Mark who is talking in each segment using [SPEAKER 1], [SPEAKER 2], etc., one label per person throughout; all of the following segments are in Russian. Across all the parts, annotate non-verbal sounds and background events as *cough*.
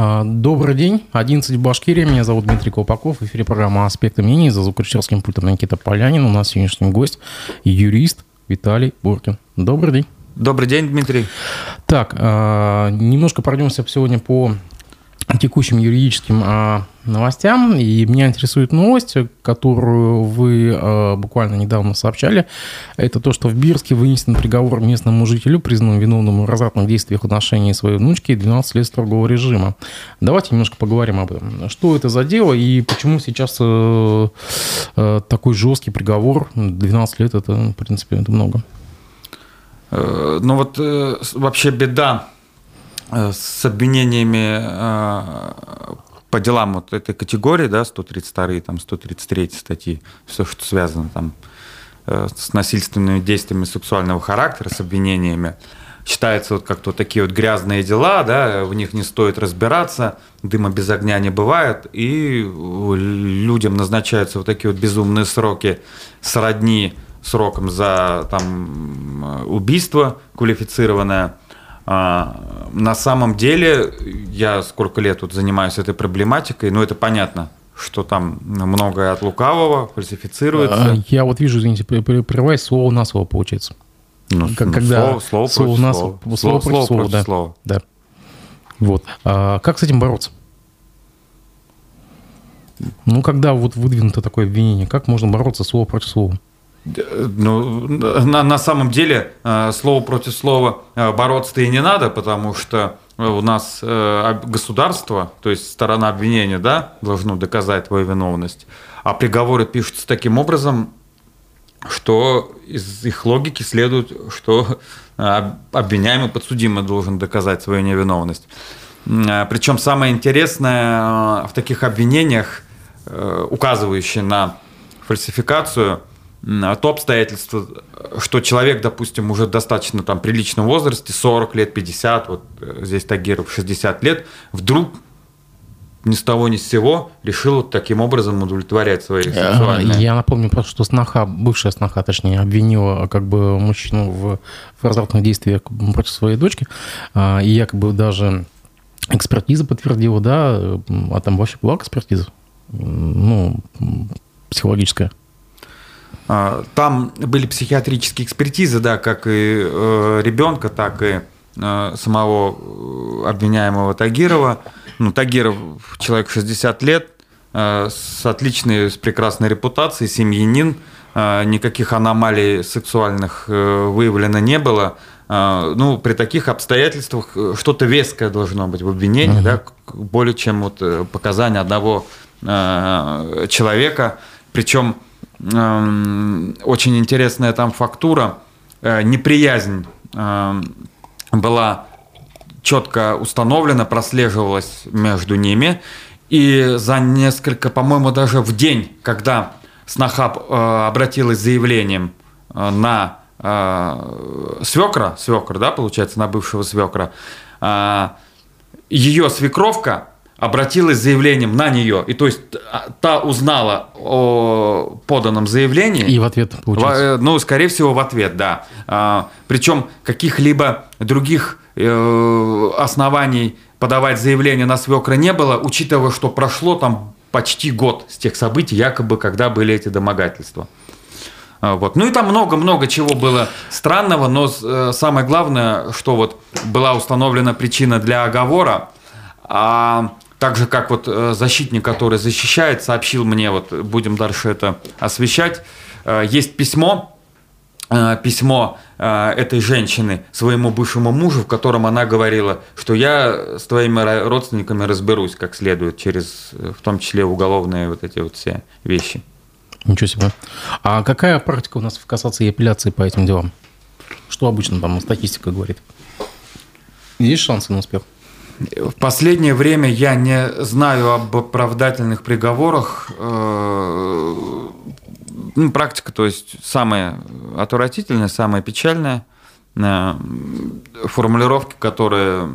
[SPEAKER 1] А, добрый день, 11 в Башкирии, меня зовут Дмитрий Колпаков, в эфире программа «Аспекты мнений», за звукорежиссерским пультом Никита Полянин, у нас сегодняшний гость, юрист Виталий Буркин. Добрый день.
[SPEAKER 2] Добрый день, Дмитрий.
[SPEAKER 1] Так, а, немножко пройдемся сегодня по текущим юридическим а, новостям. И меня интересует новость, которую вы а, буквально недавно сообщали. Это то, что в Бирске вынесен приговор местному жителю, признанному виновным в развратных действиях в отношении своей внучки 12 лет строгого режима. Давайте немножко поговорим об этом. Что это за дело и почему сейчас э, э, такой жесткий приговор? 12 лет это, в принципе, это много.
[SPEAKER 2] Э, ну вот вообще беда с обвинениями э, по делам вот этой категории, да, 132 там 133 статьи, все, что связано там э, с насильственными действиями сексуального характера, с обвинениями, считается вот как-то такие вот грязные дела, да, в них не стоит разбираться, дыма без огня не бывает, и людям назначаются вот такие вот безумные сроки сродни сроком за там убийство квалифицированное – а, на самом деле, я сколько лет тут занимаюсь этой проблематикой, ну это понятно, что там многое от лукавого фальсифицируется.
[SPEAKER 1] А, я вот вижу, извините, прерываюсь, слово на слово получается.
[SPEAKER 2] Ну, как, ну, когда слово, слово, слово против на слово. Слово, слово,
[SPEAKER 1] слово, слово против да. слова. Да. Вот. А как с этим бороться? Ну, когда вот выдвинуто такое обвинение, как можно бороться слово против слова?
[SPEAKER 2] Ну, на, на самом деле, э, слово против слова э, бороться-то и не надо, потому что у нас э, государство, то есть сторона обвинения, да, должно доказать твою виновность, а приговоры пишутся таким образом, что из их логики следует, что обвиняемый подсудимый должен доказать свою невиновность. Причем самое интересное в таких обвинениях, указывающие на фальсификацию, то обстоятельство, что человек, допустим, уже достаточно там приличном возрасте, 40 лет, 50, вот э, здесь Тагиров 60 лет, вдруг ни с того ни с сего решил вот таким образом удовлетворять свои э, сексуальные...
[SPEAKER 1] Я напомню просто, что сноха, бывшая сноха, точнее, обвинила как бы мужчину в, в развратных действиях против своей дочки, а, и якобы даже экспертиза подтвердила, да, а там вообще была экспертиза, ну, психологическая.
[SPEAKER 2] А, там были психиатрические экспертизы, да, как и э, ребенка, так и э, самого э, обвиняемого Тагирова. Ну, Тагиров человек 60 лет, с отличной, с прекрасной репутацией, семьянин, никаких аномалий сексуальных выявлено не было. Ну, при таких обстоятельствах что-то веское должно быть в обвинении, uh-huh. да, более чем вот показания одного человека. Причем очень интересная там фактура, э, неприязнь эм, была четко установлена, прослеживалась между ними. И за несколько, по-моему, даже в день, когда Снахаб э, обратилась с заявлением э, на свекра, свекр, да, получается, на бывшего свекра, ее свекровка обратилась с заявлением на нее, и то есть а, та узнала о поданном заявлении.
[SPEAKER 1] И в ответ получилось.
[SPEAKER 2] Э, ну, скорее всего, в ответ, да. А, причем каких-либо других э, оснований подавать заявление на свекра не было, учитывая, что прошло там почти год с тех событий, якобы, когда были эти домогательства. А, вот. Ну и там много-много чего было странного, но э, самое главное, что вот была установлена причина для оговора, а так же, как вот э, защитник, который защищает, сообщил мне, вот будем дальше это освещать, э, есть письмо, э, письмо этой женщины своему бывшему мужу, в котором она говорила, что я с твоими родственниками разберусь как следует через, в том числе, уголовные вот эти вот все вещи.
[SPEAKER 1] Ничего себе. А какая практика у нас в касации апелляции по этим делам? Что обычно там статистика говорит? Есть шансы на успех?
[SPEAKER 2] В последнее время я не знаю об оправдательных приговорах. Э, ну, практика, то есть самая отвратительная, самая печальная. Э, формулировки, которые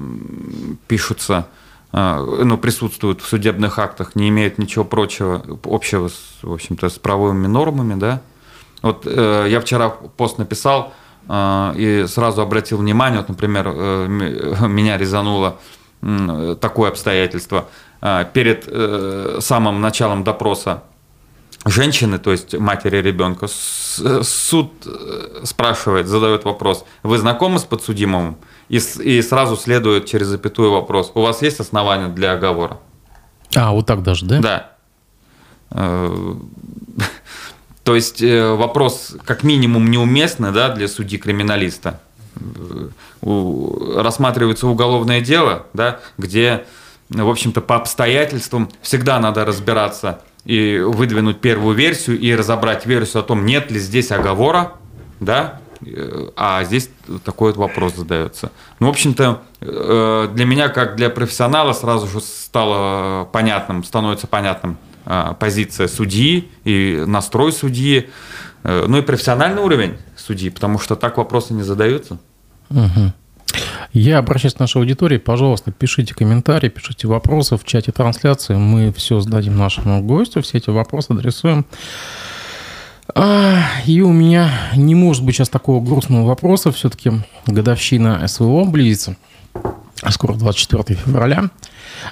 [SPEAKER 2] пишутся, э, ну, присутствуют в судебных актах, не имеют ничего прочего общего, с, в общем-то, с правовыми нормами, да. Вот я вчера пост написал и сразу обратил внимание, вот, например, *laughs* меня резануло такое обстоятельство. А, перед э, самым началом допроса женщины, то есть матери ребенка, суд э, спрашивает, задает вопрос, вы знакомы с подсудимым? И, и сразу следует через запятую вопрос, у вас есть основания для оговора?
[SPEAKER 1] А, вот так даже, да?
[SPEAKER 2] Да. Э, *laughs* то есть вопрос как минимум неуместный да, для судьи-криминалиста. Рассматривается уголовное дело, да, где в общем-то, по обстоятельствам всегда надо разбираться и выдвинуть первую версию и разобрать версию о том, нет ли здесь оговора, да, а здесь такой вот вопрос задается. Ну, в общем-то, э, для меня, как для профессионала, сразу же стало понятным, становится понятным э, позиция судьи и настрой судьи, э, ну и профессиональный уровень судьи, потому что так вопросы не задаются.
[SPEAKER 1] Угу. Я обращаюсь к нашей аудитории. Пожалуйста, пишите комментарии, пишите вопросы в чате трансляции. Мы все сдадим нашему гостю, все эти вопросы адресуем. А, и у меня не может быть сейчас такого грустного вопроса. Все-таки годовщина СВО близится. Скоро 24 февраля.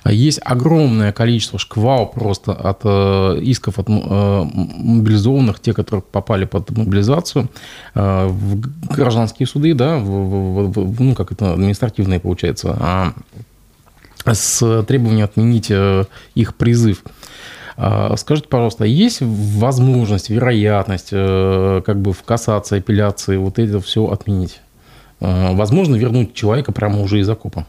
[SPEAKER 1] Есть огромное количество шквал просто от э, исков от э, мобилизованных, те, которые попали под мобилизацию, э, в гражданские суды, да, в, в, в, ну, как это, административные, получается, а с требованием отменить их призыв. Скажите, пожалуйста, есть возможность, вероятность как бы в кассации, апелляции вот это все отменить? Возможно вернуть человека прямо уже из окопа?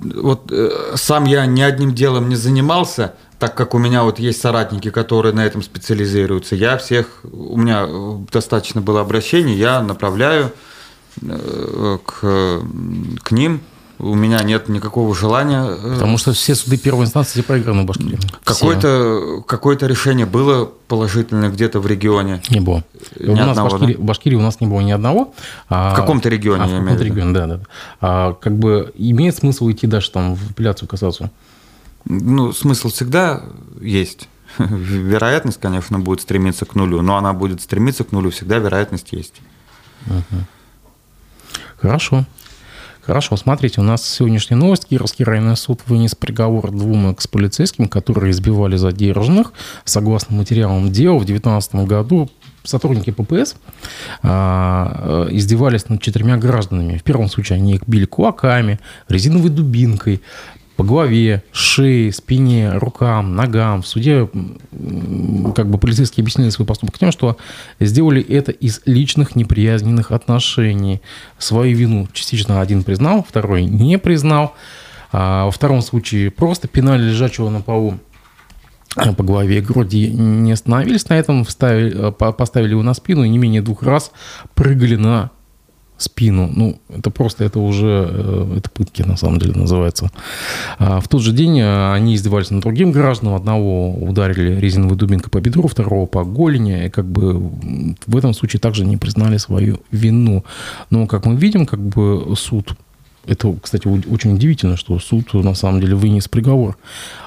[SPEAKER 2] Вот э, сам я ни одним делом не занимался, так как у меня вот есть соратники, которые на этом специализируются. Я всех, у меня достаточно было обращений, я направляю э, к, к ним у меня нет никакого желания.
[SPEAKER 1] Э, Потому что все суды первой инстанции проиграны в Башкирии.
[SPEAKER 2] Какое-то какое решение было положительное где-то в регионе?
[SPEAKER 1] Не было. Ни у нас одного, в, Башкирии, да? в Башкирии у нас не было ни одного.
[SPEAKER 2] А, в каком-то регионе,
[SPEAKER 1] а, в каком-то регионе, да, да. А, как бы имеет смысл идти дальше там в апелляцию, кассацию?
[SPEAKER 2] Ну, смысл всегда есть. *laughs* Вероятность, конечно, будет стремиться к нулю, но она будет стремиться к нулю, всегда вероятность есть.
[SPEAKER 1] Угу. Хорошо. Хорошо, смотрите, у нас сегодняшняя новость. Кировский районный суд вынес приговор двум экс-полицейским, которые избивали задержанных. Согласно материалам дела, в 2019 году сотрудники ППС а, э, издевались над четырьмя гражданами. В первом случае они их били кулаками, резиновой дубинкой, по голове, шее, спине, рукам, ногам. В суде как бы полицейские объяснили свой поступок тем, что сделали это из личных неприязненных отношений. Свою вину частично один признал, второй не признал. А во втором случае просто пинали лежачего на полу по голове и груди не остановились на этом, вставили, поставили его на спину и не менее двух раз прыгали на спину. Ну, это просто, это уже, э, это пытки на самом деле называется. А в тот же день э, они издевались над другим гражданам. Одного ударили резиновой дубинкой по бедру, второго по голени. И как бы в этом случае также не признали свою вину. Но, как мы видим, как бы суд это, кстати, очень удивительно, что суд на самом деле вынес приговор.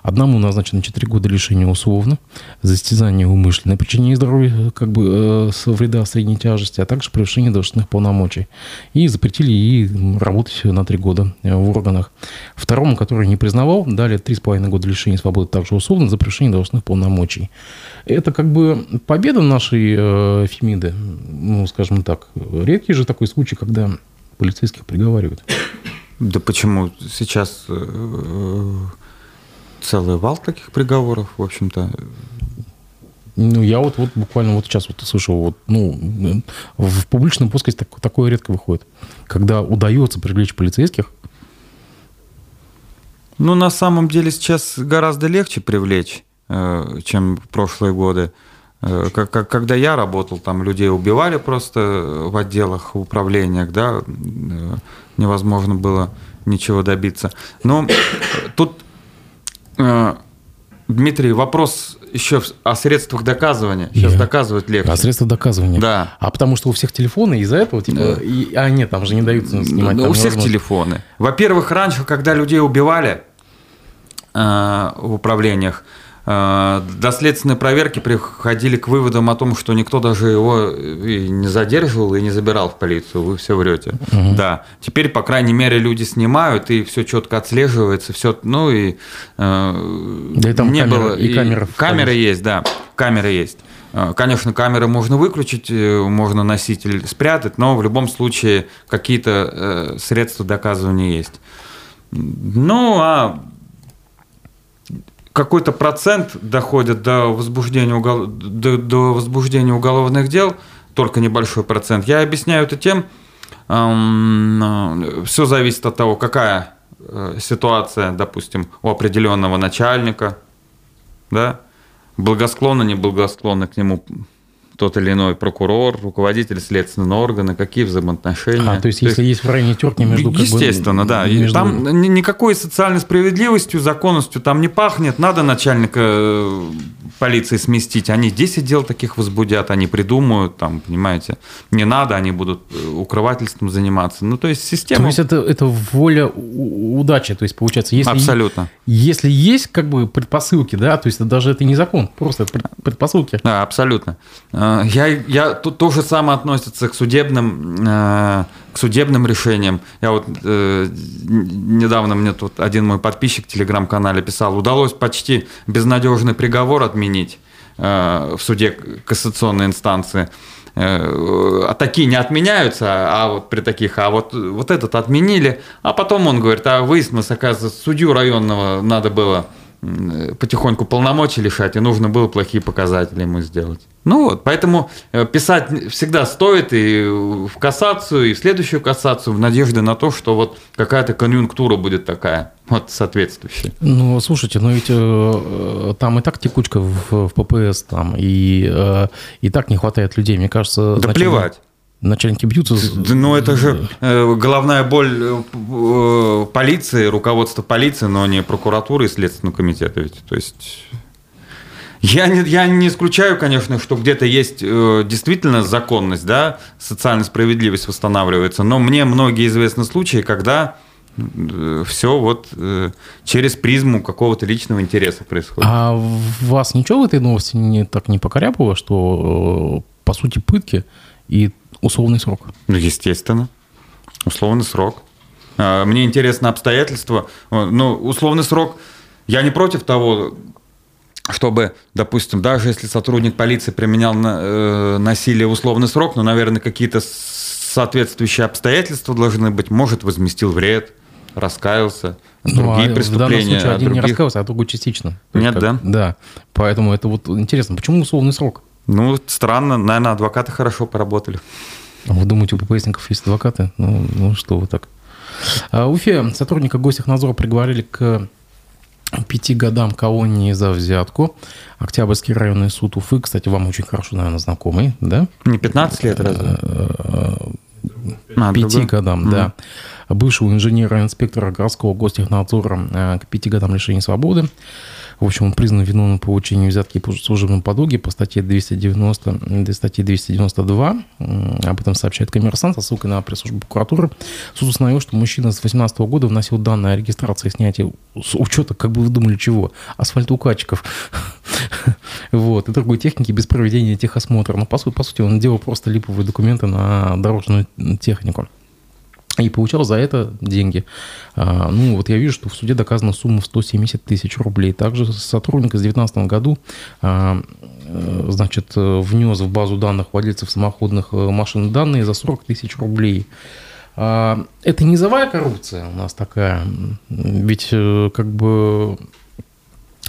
[SPEAKER 1] Одному назначено 4 года лишения условно, за истязание умышленное причинение здоровья как бы э, с вреда средней тяжести, а также превышение должностных полномочий. И запретили ей работать на 3 года э, в органах. Второму, который не признавал, дали 3,5 года лишения свободы также условно за превышение должностных полномочий. Это как бы победа нашей э, Фемиды, ну, скажем так. Редкий же такой случай, когда полицейских приговаривают.
[SPEAKER 2] Да почему? Сейчас э, целый вал таких приговоров, в общем-то.
[SPEAKER 1] Ну, я вот, вот буквально вот сейчас вот слышал, вот, ну, в публичном плоскости так, такое редко выходит. Когда удается привлечь полицейских.
[SPEAKER 2] Ну, на самом деле сейчас гораздо легче привлечь, э, чем в прошлые годы. Э, когда я работал, там людей убивали просто в отделах, в управлениях, да, э, невозможно было ничего добиться. Но тут, э, Дмитрий, вопрос еще о средствах доказывания. Сейчас Я... доказывать легче.
[SPEAKER 1] О средствах доказывания.
[SPEAKER 2] Да.
[SPEAKER 1] А потому что у всех телефоны из-за этого, типа, да. и, а нет, там же не дают снимать.
[SPEAKER 2] у всех телефоны. Во-первых, раньше, когда людей убивали э, в управлениях, э, до следственной проверки приходили к выводам о том, что никто даже его и не задерживал и не забирал в полицию. Вы все врете. Угу. Да. Теперь, по крайней мере, люди снимают, и все четко отслеживается, все, ну и
[SPEAKER 1] э, да и там не камера, было. И, и камера.
[SPEAKER 2] Есть, да, камеры есть. Э, конечно, камеры можно выключить, э, можно носитель спрятать, но в любом случае какие-то э, средства доказывания есть. Ну, а какой-то процент доходит до возбуждения, угол... до, до возбуждения уголовных дел, только небольшой процент. Я объясняю это тем, эм, все зависит от того, какая ситуация, допустим, у определенного начальника, да, благосклонно, неблагосклонно к нему тот или иной прокурор, руководитель следственного органа, какие взаимоотношения.
[SPEAKER 1] А, то есть, то если есть, есть крайне терки между...
[SPEAKER 2] Естественно, как бы, да. Между... Там никакой социальной справедливостью, законностью там не пахнет. Надо начальника э, полиции сместить. Они 10 дел таких возбудят, они придумают, там, понимаете, не надо, они будут э, укрывательством заниматься. Ну, то есть система...
[SPEAKER 1] То есть это, это воля удачи, то есть получается, если...
[SPEAKER 2] Абсолютно.
[SPEAKER 1] Если есть как бы предпосылки, да, то есть даже это не закон, просто предпосылки.
[SPEAKER 2] Да, абсолютно. Э, я, я, то, то же самое относится к судебным, э, к судебным решениям. Я вот недавно мне тут один мой подписчик в телеграм-канале писал, удалось почти безнадежный приговор отменить э, в суде кассационной инстанции. Э, а такие не отменяются, а вот при таких, а вот, вот этот отменили, а потом он говорит, а выяснилось, оказывается, судью районного надо было потихоньку полномочий лишать, и нужно было плохие показатели ему сделать. Ну вот, поэтому э, писать всегда стоит и в кассацию, и в следующую кассацию в надежде на то, что вот какая-то конъюнктура будет такая, вот соответствующая.
[SPEAKER 1] Ну, слушайте, ну ведь э, там и так текучка в, в ППС, там, и, э, и так не хватает людей, мне кажется.
[SPEAKER 2] Да плевать
[SPEAKER 1] начальники бьются.
[SPEAKER 2] Ну, это же э, головная боль э, э, полиции, руководства полиции, но не прокуратуры и Следственного комитета. Ведь. То есть... Я не, я не исключаю, конечно, что где-то есть э, действительно законность, да, социальная справедливость восстанавливается, но мне многие известны случаи, когда э, все вот э, через призму какого-то личного интереса происходит.
[SPEAKER 1] А вас ничего в этой новости не, так не покорябало, что э, по сути пытки и условный срок.
[SPEAKER 2] Ну, естественно. Условный срок. А, мне интересно обстоятельства. Ну, условный срок. Я не против того, чтобы, допустим, даже если сотрудник полиции применял э, насилие в условный срок, но, наверное, какие-то соответствующие обстоятельства должны быть. Может, возместил вред, раскаялся. Другие ну, а преступления. В данном случае
[SPEAKER 1] один других... не раскаялся, а другой частично.
[SPEAKER 2] Нет, как, да?
[SPEAKER 1] Да. Поэтому это вот интересно. Почему условный срок?
[SPEAKER 2] Ну, странно. Naверное, адвокаты хорошо поработали.
[SPEAKER 1] А вы думаете, у ППСников есть адвокаты? Ну, ну что вы так. А, Уфе сотрудника Гостехнадзора приговорили к пяти годам колонии за взятку. Октябрьский районный суд Уфы, кстати, вам очень хорошо, наверное, знакомый, да?
[SPEAKER 2] Не 15 лет, разве?
[SPEAKER 1] А, пяти годам, mm да. Бывшего инженера-инспектора городского гостехнадзора э, к пяти годам лишения свободы. В общем, он признан виновным в получении взятки по служебном подлоге по статье 290, статье 292. Об этом сообщает коммерсант со ссылкой на пресс-службу прокуратуры. Суд установил, что мужчина с 2018 года вносил данные о регистрации и снятии с учета, как бы вы думали, чего? Асфальтоукатчиков. *laughs* Вот, и другой техники без проведения техосмотра. Но, по сути, он делал просто липовые документы на дорожную технику и получал за это деньги. А, ну, вот я вижу, что в суде доказана сумма в 170 тысяч рублей. Также сотрудник в 2019 году а, э, значит, внес в базу данных владельцев самоходных э, машин данные за 40 тысяч рублей. А, это низовая коррупция у нас такая, ведь э, как бы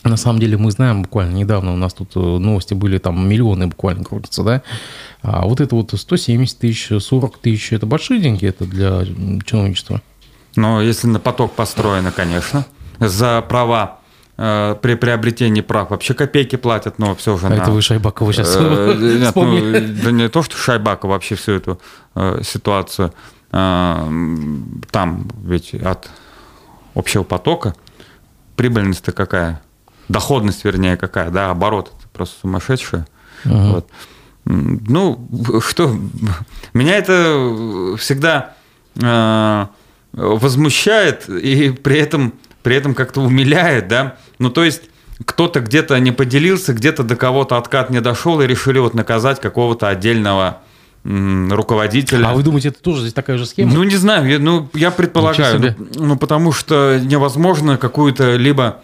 [SPEAKER 1] на самом деле мы знаем, буквально недавно у нас тут новости были, там миллионы буквально крутятся, да, а вот это вот 170 тысяч, 40 тысяч, это большие деньги это для чиновничества?
[SPEAKER 2] Ну, если на поток построено, конечно. За права э, при приобретении прав вообще копейки платят, но все же... А
[SPEAKER 1] на... это вы Шайбакова сейчас э, нет, ну, *laughs*
[SPEAKER 2] Да не то, что Шайбаков вообще всю эту э, ситуацию. Там ведь от общего потока прибыльность-то какая? Доходность, вернее, какая, да, оборот просто сумасшедшая. Uh-huh. Вот. Ну, что, меня это всегда э, возмущает и при этом, при этом как-то умиляет, да. Ну, то есть кто-то где-то не поделился, где-то до кого-то откат не дошел и решили вот наказать какого-то отдельного руководителя.
[SPEAKER 1] А вы думаете, это тоже здесь такая же схема?
[SPEAKER 2] Ну, не знаю, я, ну, я предполагаю. Ну, ну, потому что невозможно какую-то либо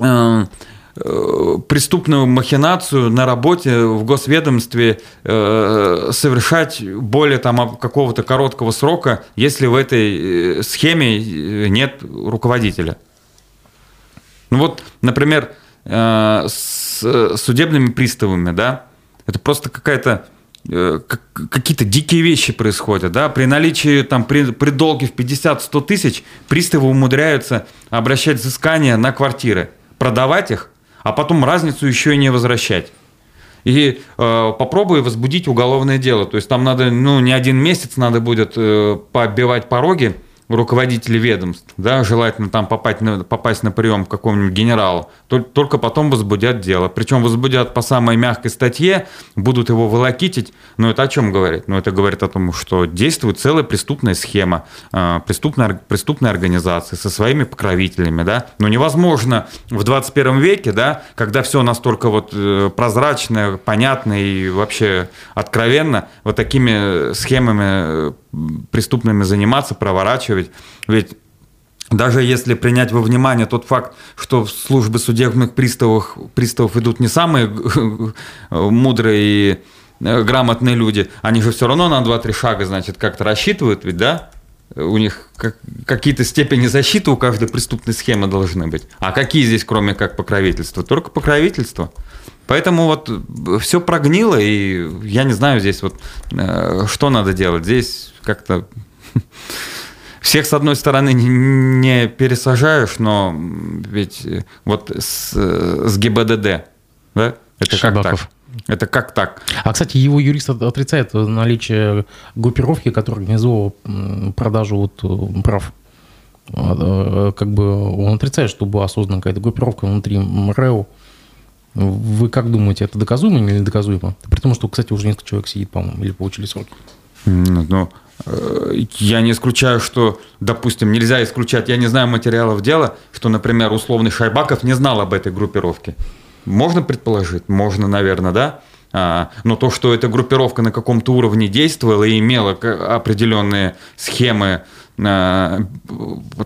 [SPEAKER 2] э, преступную махинацию на работе в госведомстве э, совершать более там какого-то короткого срока, если в этой э, схеме э, нет руководителя. Ну вот, например, э, с судебными приставами, да, это просто какая-то Э, какие-то дикие вещи происходят, да, при наличии там при, при долге в 50-100 тысяч приставы умудряются обращать взыскания на квартиры, продавать их, а потом разницу еще и не возвращать. И э, попробуй возбудить уголовное дело. То есть там надо, ну, не один месяц надо будет э, побивать пороги, руководители ведомств, да, желательно там попасть на, попасть на прием к какому-нибудь генералу, только потом возбудят дело. Причем возбудят по самой мягкой статье, будут его волокитить. Но это о чем говорит? Ну, это говорит о том, что действует целая преступная схема, а, преступная, преступная организация со своими покровителями, да. Но невозможно в 21 веке, да, когда все настолько вот э, прозрачно, понятно и вообще откровенно, вот такими схемами э, преступными заниматься, проворачивать. Ведь даже если принять во внимание тот факт, что службы судебных приставов, приставов идут не самые *laughs* мудрые и э, грамотные люди, они же все равно на 2-3 шага, значит, как-то рассчитывают, ведь, да? У них как, какие-то степени защиты у каждой преступной схемы должны быть. А какие здесь, кроме как покровительства? Только покровительство. Поэтому вот все прогнило, и я не знаю здесь вот, э, что надо делать. Здесь как-то *laughs* всех, с одной стороны, не пересажаешь, но ведь вот с, с ГИБДД, да, это Шабаков. как так? Это как так?
[SPEAKER 1] А, кстати, его юрист отрицает наличие группировки, которая организовывала продажу вот э, прав. Э, как бы он отрицает, что была создана какая-то группировка внутри МРЭО. Вы как думаете, это доказуемо или недоказуемо? При том, что, кстати, уже несколько человек сидит, по-моему, или получили сроки.
[SPEAKER 2] Ну, э, я не исключаю, что, допустим, нельзя исключать, я не знаю материалов дела, что, например, условный Шайбаков не знал об этой группировке. Можно предположить? Можно, наверное, да? А, но то, что эта группировка на каком-то уровне действовала и имела определенные схемы а,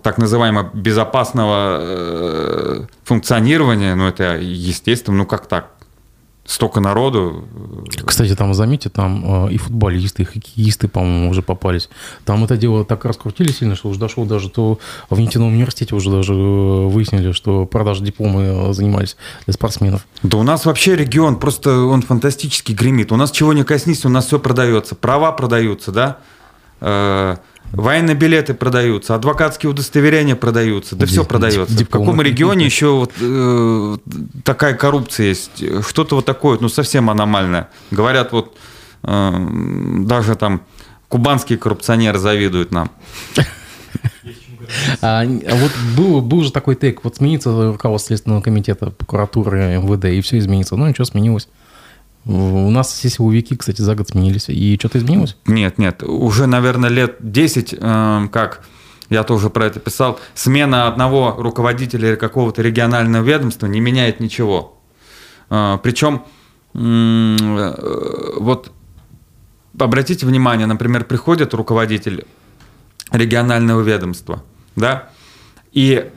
[SPEAKER 2] так называемого безопасного э, функционирования, ну это естественно, ну как так? Столько народу.
[SPEAKER 1] Кстати, там, заметьте, там э, и футболисты, и хоккеисты, по-моему, уже попались. Там это дело так раскрутили сильно, что уже дошло даже то в нефтяном университете уже даже э, выяснили, что продажи дипломы э, занимались для спортсменов.
[SPEAKER 2] Да у нас вообще регион просто, он фантастически гремит. У нас чего не коснись, у нас все продается. Права продаются, да? Военные билеты продаются, адвокатские удостоверения продаются, да все продается. В каком регионе еще вот, э, такая коррупция есть? Что-то вот такое, ну совсем аномальное. Говорят, вот э, даже там кубанские коррупционеры завидуют нам.
[SPEAKER 1] А, а вот был, был же такой тейк, вот сменится руководство Следственного комитета, прокуратуры, МВД, и все изменится. Ну, ничего, сменилось. У нас все силовики, кстати, за год сменились. И что-то изменилось?
[SPEAKER 2] Нет, нет. Уже, наверное, лет 10, э, как я тоже про это писал, смена одного руководителя какого-то регионального ведомства не меняет ничего. Э, причем, э, вот обратите внимание, например, приходит руководитель регионального ведомства, да, и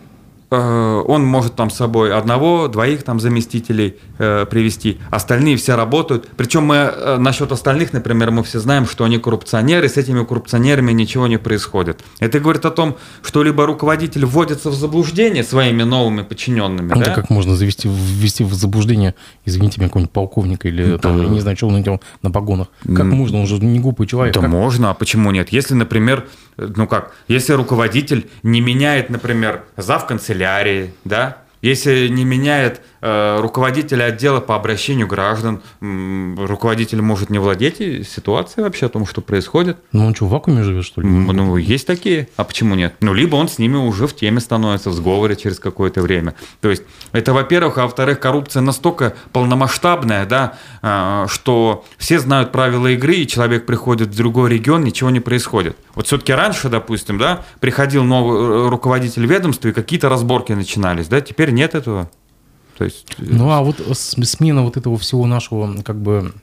[SPEAKER 2] он может там с собой одного, двоих там заместителей э, привести, остальные все работают. Причем мы э, насчет остальных, например, мы все знаем, что они коррупционеры, с этими коррупционерами ничего не происходит. Это говорит о том, что либо руководитель вводится в заблуждение своими новыми подчиненными.
[SPEAKER 1] Ну, да? как можно завести, ввести в заблуждение, извините меня, какого-нибудь полковника или да. там, я не знаю, он надел на погонах. Как можно, он же не глупый человек.
[SPEAKER 2] Да
[SPEAKER 1] как?
[SPEAKER 2] можно, а почему нет? Если, например, ну как, если руководитель не меняет, например, зав. канцелярии, да, если не меняет э, руководителя отдела по обращению граждан, руководитель может не владеть ситуацией вообще о том, что происходит.
[SPEAKER 1] Ну он что, в вакууме живет, что ли?
[SPEAKER 2] Ну, есть такие. А почему нет? Ну, либо он с ними уже в теме становится, в сговоре через какое-то время. То есть, это, во-первых, а во-вторых, коррупция настолько полномасштабная, да, э, что все знают правила игры, и человек приходит в другой регион, ничего не происходит. Вот все-таки раньше, допустим, да, приходил новый э, руководитель ведомства, и какие-то разборки начинались, да, теперь нет этого. То есть... Э,
[SPEAKER 1] ну а вот смена вот этого всего нашего как бы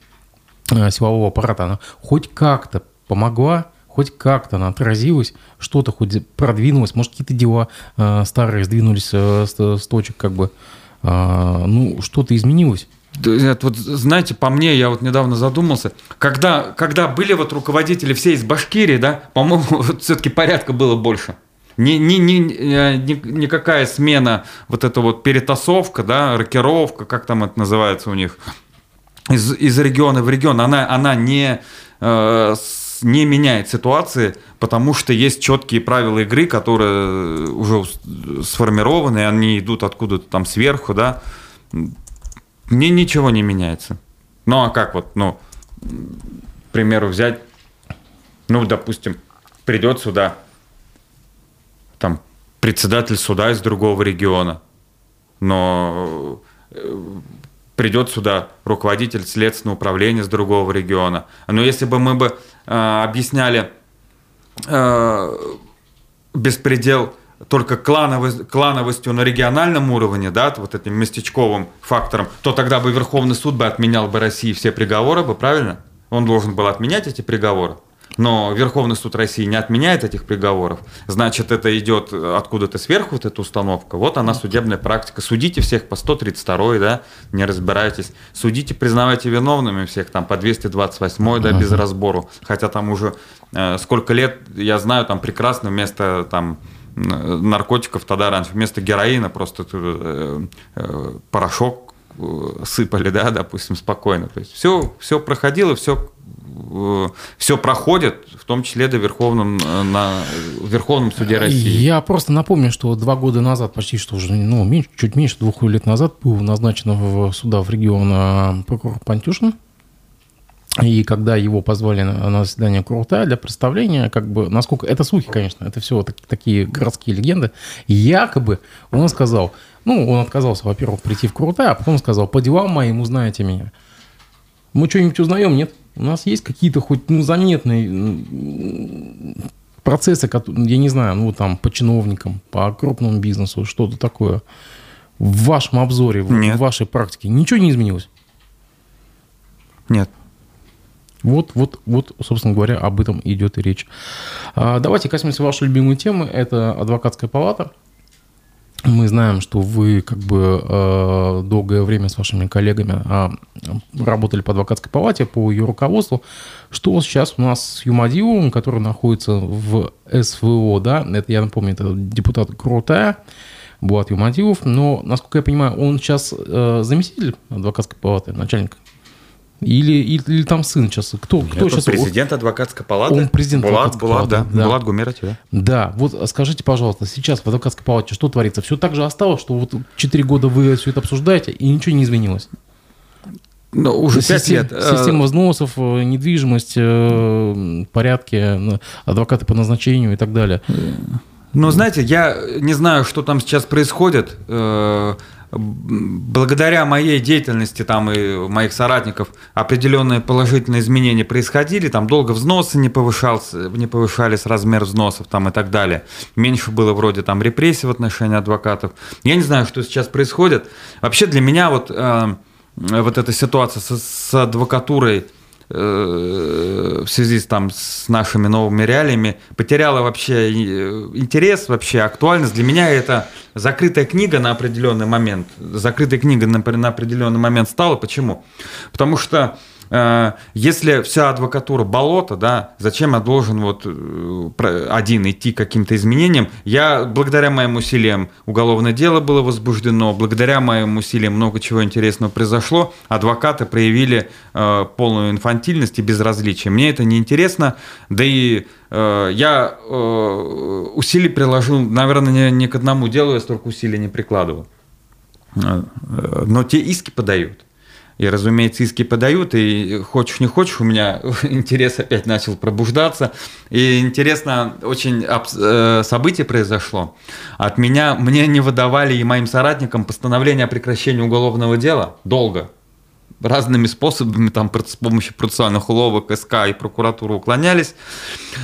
[SPEAKER 1] э, силового аппарата, она хоть как-то помогла, хоть как-то она отразилась, что-то хоть продвинулось, может какие-то дела э, старые сдвинулись э, с, с точек как бы, э, ну что-то изменилось.
[SPEAKER 2] Это вот, знаете, по мне, я вот недавно задумался, когда, когда были вот руководители все из Башкирии, да, по-моему, *laughs* вот все-таки порядка было больше. Ни, ни, ни, ни, никакая смена, вот эта вот перетасовка, да, рокировка, как там это называется у них, из, из региона в регион, она, она не, э, не меняет ситуации, потому что есть четкие правила игры, которые уже сформированы, они идут откуда-то там сверху, да, мне ничего не меняется. Ну, а как вот, ну, к примеру, взять, ну, допустим, придет сюда председатель суда из другого региона, но э, придет сюда руководитель следственного управления с другого региона. Но если бы мы бы э, объясняли э, беспредел только клановость, клановостью на региональном уровне, да, вот этим местечковым фактором, то тогда бы Верховный суд бы отменял бы России все приговоры бы, правильно? Он должен был отменять эти приговоры. Но Верховный суд России не отменяет этих приговоров. Значит, это идет откуда-то сверху, вот эта установка. Вот она судебная практика. Судите всех по 132, да, не разбирайтесь. Судите, признавайте виновными всех там по 228, да, без разбору. Хотя там уже э, сколько лет, я знаю, там прекрасно вместо там наркотиков тогда раньше вместо героина просто э, э, порошок э, сыпали, да, допустим, спокойно. То есть все, все проходило, все, все проходит, в том числе до Верховном, на Верховном суде России.
[SPEAKER 1] Я просто напомню, что два года назад, почти что уже, ну, меньше, чуть меньше двух лет назад был назначен в суда в регион прокурор Пантюшин. И когда его позвали на заседание Курултая для представления, как бы, насколько... Это слухи, конечно, это все так, такие городские легенды. Якобы он сказал... Ну, он отказался, во-первых, прийти в Курултай, а потом сказал, по делам моим узнаете меня. Мы что-нибудь узнаем? Нет. У нас есть какие-то хоть ну, заметные процессы, я не знаю, ну, там, по чиновникам, по крупному бизнесу, что-то такое. В вашем обзоре, Нет. в вашей практике ничего не изменилось?
[SPEAKER 2] Нет.
[SPEAKER 1] Вот, вот, вот, собственно говоря, об этом идет и речь. А, давайте коснемся вашей любимой темы. Это адвокатская палата. Мы знаем, что вы как бы э, долгое время с вашими коллегами э, работали по адвокатской палате, по ее руководству. Что сейчас у нас с Юмадиловым, который находится в СВО, да, это, я напомню, это депутат Крутая, Булат Юмадилов, но, насколько я понимаю, он сейчас э, заместитель адвокатской палаты, начальник или, или, или там сын сейчас? Кто, Нет, кто сейчас?
[SPEAKER 2] Президент адвокатской палаты.
[SPEAKER 1] Он президент
[SPEAKER 2] Булат, Булат, палаты. да. да. Булат Гумерати,
[SPEAKER 1] да. Да, вот скажите, пожалуйста, сейчас в адвокатской палате что творится? Все так же осталось, что вот 4 года вы все это обсуждаете, и ничего не изменилось?
[SPEAKER 2] Ну, уже 5
[SPEAKER 1] Систем,
[SPEAKER 2] лет.
[SPEAKER 1] Э, система взносов, э, недвижимость, э, порядки, адвокаты по назначению и так далее.
[SPEAKER 2] Ну, знаете, я не знаю, что там сейчас происходит благодаря моей деятельности там и моих соратников определенные положительные изменения происходили, там долго взносы не, повышался, не повышались, размер взносов там и так далее. Меньше было вроде там репрессий в отношении адвокатов. Я не знаю, что сейчас происходит. Вообще для меня вот, э, вот эта ситуация с, с адвокатурой в связи там, с нашими новыми реалиями потеряла вообще э, интерес, вообще актуальность. Для меня это закрытая книга на определенный момент. Закрытая книга на, на определенный момент стала. Почему? Потому что Э, если вся адвокатура болото, да, зачем я должен вот э, один идти каким-то изменениям? Я, благодаря моим усилиям, уголовное дело было возбуждено, благодаря моим усилиям много чего интересного произошло, адвокаты проявили э, полную инфантильность и безразличие. Мне это не интересно, да и я усилий приложил, наверное, не, к одному делу я столько усилий не прикладывал. Но те иски подают. И, разумеется, иски подают, и хочешь не хочешь, у меня *laughs* интерес опять начал пробуждаться. И интересно, очень э, событие произошло. От меня, мне не выдавали и моим соратникам постановление о прекращении уголовного дела долго. Разными способами, там, с помощью процессуальных уловок СК и прокуратуры уклонялись.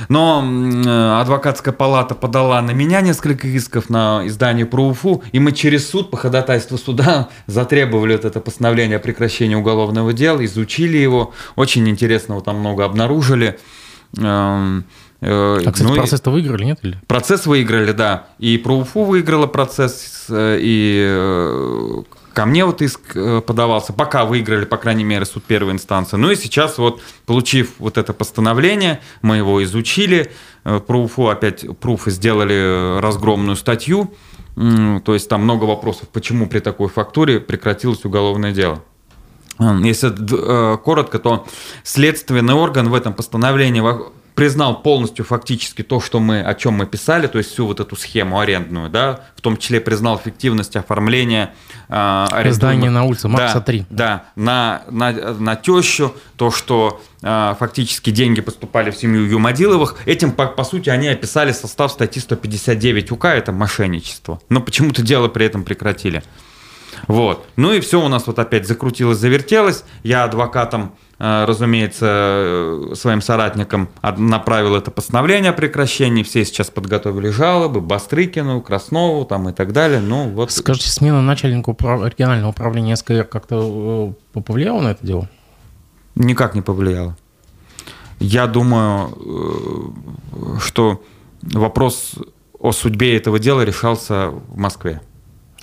[SPEAKER 2] Но э, адвокатская палата подала на меня несколько исков на издание про УФУ, и мы через суд по ходатайству суда *laughs* затребовали вот это постановление о прекращении уголовного дела, изучили его, очень интересного там много обнаружили. Эм,
[SPEAKER 1] э, а, кстати, ну, процесс-то выиграли, нет? Или?
[SPEAKER 2] Процесс выиграли, да. И про УФУ выиграла процесс, э, и Ко мне вот иск э, подавался, пока выиграли, по крайней мере, суд первой инстанции. Ну и сейчас вот, получив вот это постановление, мы его изучили, э, про УФУ опять пруфы сделали разгромную статью, то есть там много вопросов, почему при такой фактуре прекратилось уголовное дело. Если э, коротко, то следственный орган в этом постановлении признал полностью фактически то, что мы, о чем мы писали, то есть всю вот эту схему арендную, да, в том числе признал фиктивность оформления
[SPEAKER 1] э, Здание на улице Макса 3.
[SPEAKER 2] Да, на, на, на тещу, то, что э, фактически деньги поступали в семью Юмадиловых. Этим, по, по сути, они описали состав статьи 159 УК, это мошенничество. Но почему-то дело при этом прекратили. Вот. Ну и все у нас вот опять закрутилось, завертелось. Я адвокатом разумеется, э, своим соратникам направил это постановление о прекращении. Все сейчас подготовили жалобы Бастрыкину, Краснову там и так далее. Ну, вот.
[SPEAKER 1] Скажите, смена начальника управ... регионального управления СКР как-то э, повлияла на это дело?
[SPEAKER 2] Никак не повлияло. Я думаю, что вопрос о судьбе этого дела решался в Москве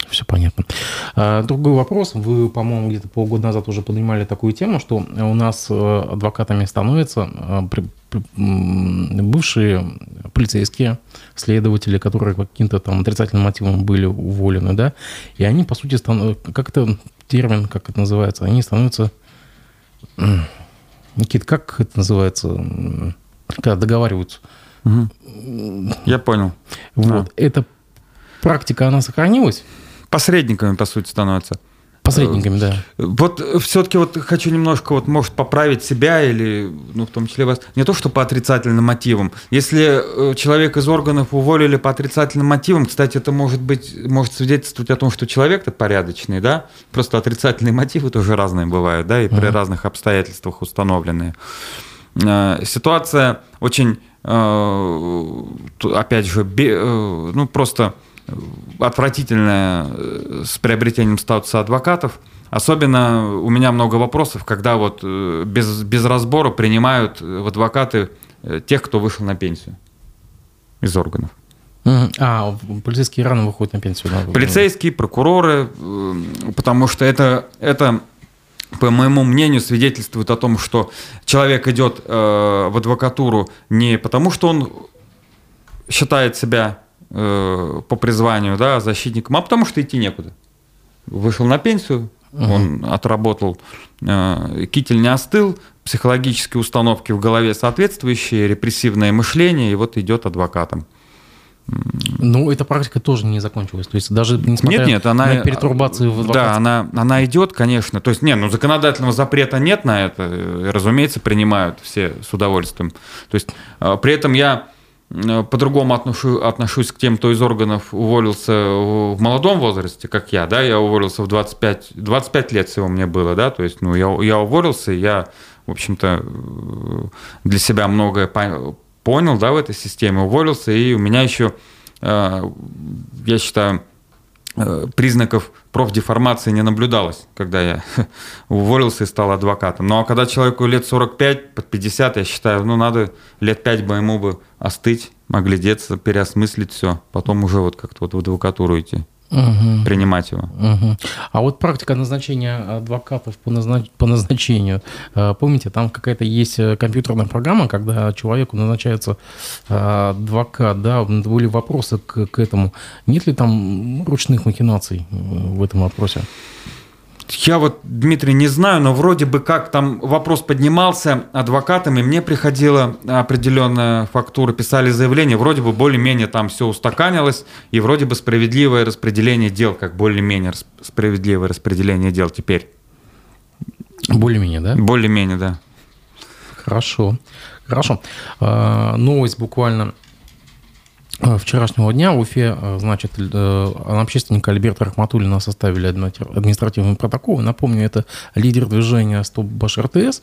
[SPEAKER 1] все понятно. А, другой вопрос. Вы, по-моему, где-то полгода назад уже поднимали такую тему, что у нас э, адвокатами становятся э, бывшие полицейские следователи, которые по каким-то там отрицательным мотивам были уволены, да, и они, по сути, становятся, как это термин, как это называется, они становятся, Никит, как это называется, когда договариваются?
[SPEAKER 2] Угу. Я понял.
[SPEAKER 1] Вот. А. Эта практика, она сохранилась?
[SPEAKER 2] Посредниками, по сути, становятся.
[SPEAKER 1] Посредниками, да.
[SPEAKER 2] Вот все-таки вот хочу немножко, вот, может, поправить себя или, ну, в том числе вас, не то, что по отрицательным мотивам. Если э, человек из органов уволили по отрицательным мотивам, кстати, это может быть, может свидетельствовать о том, что человек-то порядочный, да, просто отрицательные мотивы тоже разные бывают, да, и при uh-huh. разных обстоятельствах установленные. Э, ситуация очень, э, опять же, ну, просто отвратительная э, с приобретением статуса адвокатов. Особенно у меня много вопросов, когда вот э, без, без разбора принимают в адвокаты э, тех, кто вышел на пенсию из органов.
[SPEAKER 1] А, полицейские рано выходят на пенсию. Да?
[SPEAKER 2] Полицейские, прокуроры, потому что это, это, по моему мнению, свидетельствует о том, что человек идет в адвокатуру не потому, что он считает себя э, по призванию, да, защитником, а потому что идти некуда. Вышел на пенсию, угу. он отработал, э, китель не остыл, психологические установки в голове соответствующие, репрессивное мышление, и вот идет адвокатом.
[SPEAKER 1] Ну, эта практика тоже не закончилась. То есть даже несмотря
[SPEAKER 2] нет, нет, она,
[SPEAKER 1] на перетурбацию в
[SPEAKER 2] адвокате... Да, она, она идет, конечно. То есть, нет, ну, законодательного запрета нет на это. Разумеется, принимают все с удовольствием. То есть, э, при этом я Э, по-другому отношу, отношусь к тем, кто из органов уволился в молодом возрасте, как я, да, я уволился в 25, 25 лет всего мне было, да, то есть, ну, я, я уволился, я, в общем-то, э, для себя многое понял, да, в этой системе, уволился, и у меня еще, э, я считаю, Э, признаков профдеформации не наблюдалось, когда я *laughs* уволился и стал адвокатом. Ну а когда человеку лет 45, под 50, я считаю, ну надо лет 5 бы ему бы остыть, оглядеться, переосмыслить все, потом уже вот как-то вот в адвокатуру идти угу. принимать его.
[SPEAKER 1] Угу. А вот практика назначения адвокатов по, назнач... по назначению, э, помните, там какая-то есть э, компьютерная программа, когда человеку назначается э, адвокат, да, были вопросы к, к этому. Нет ли там ручных махинаций в этом вопросе?
[SPEAKER 2] Я вот, Дмитрий, не знаю, но вроде бы как там вопрос поднимался адвокатами, мне приходила определенная фактура, писали заявление, вроде бы более-менее там все устаканилось, и вроде бы справедливое распределение дел, как более-менее справедливое распределение дел теперь.
[SPEAKER 1] Более-менее, да?
[SPEAKER 2] Более-менее, да.
[SPEAKER 1] Хорошо, хорошо. А, новость буквально вчерашнего дня в Уфе, э, значит, э, общественника Альберта Рахматуллина составили административный протокол. Напомню, это лидер движения «Стоп Баш РТС».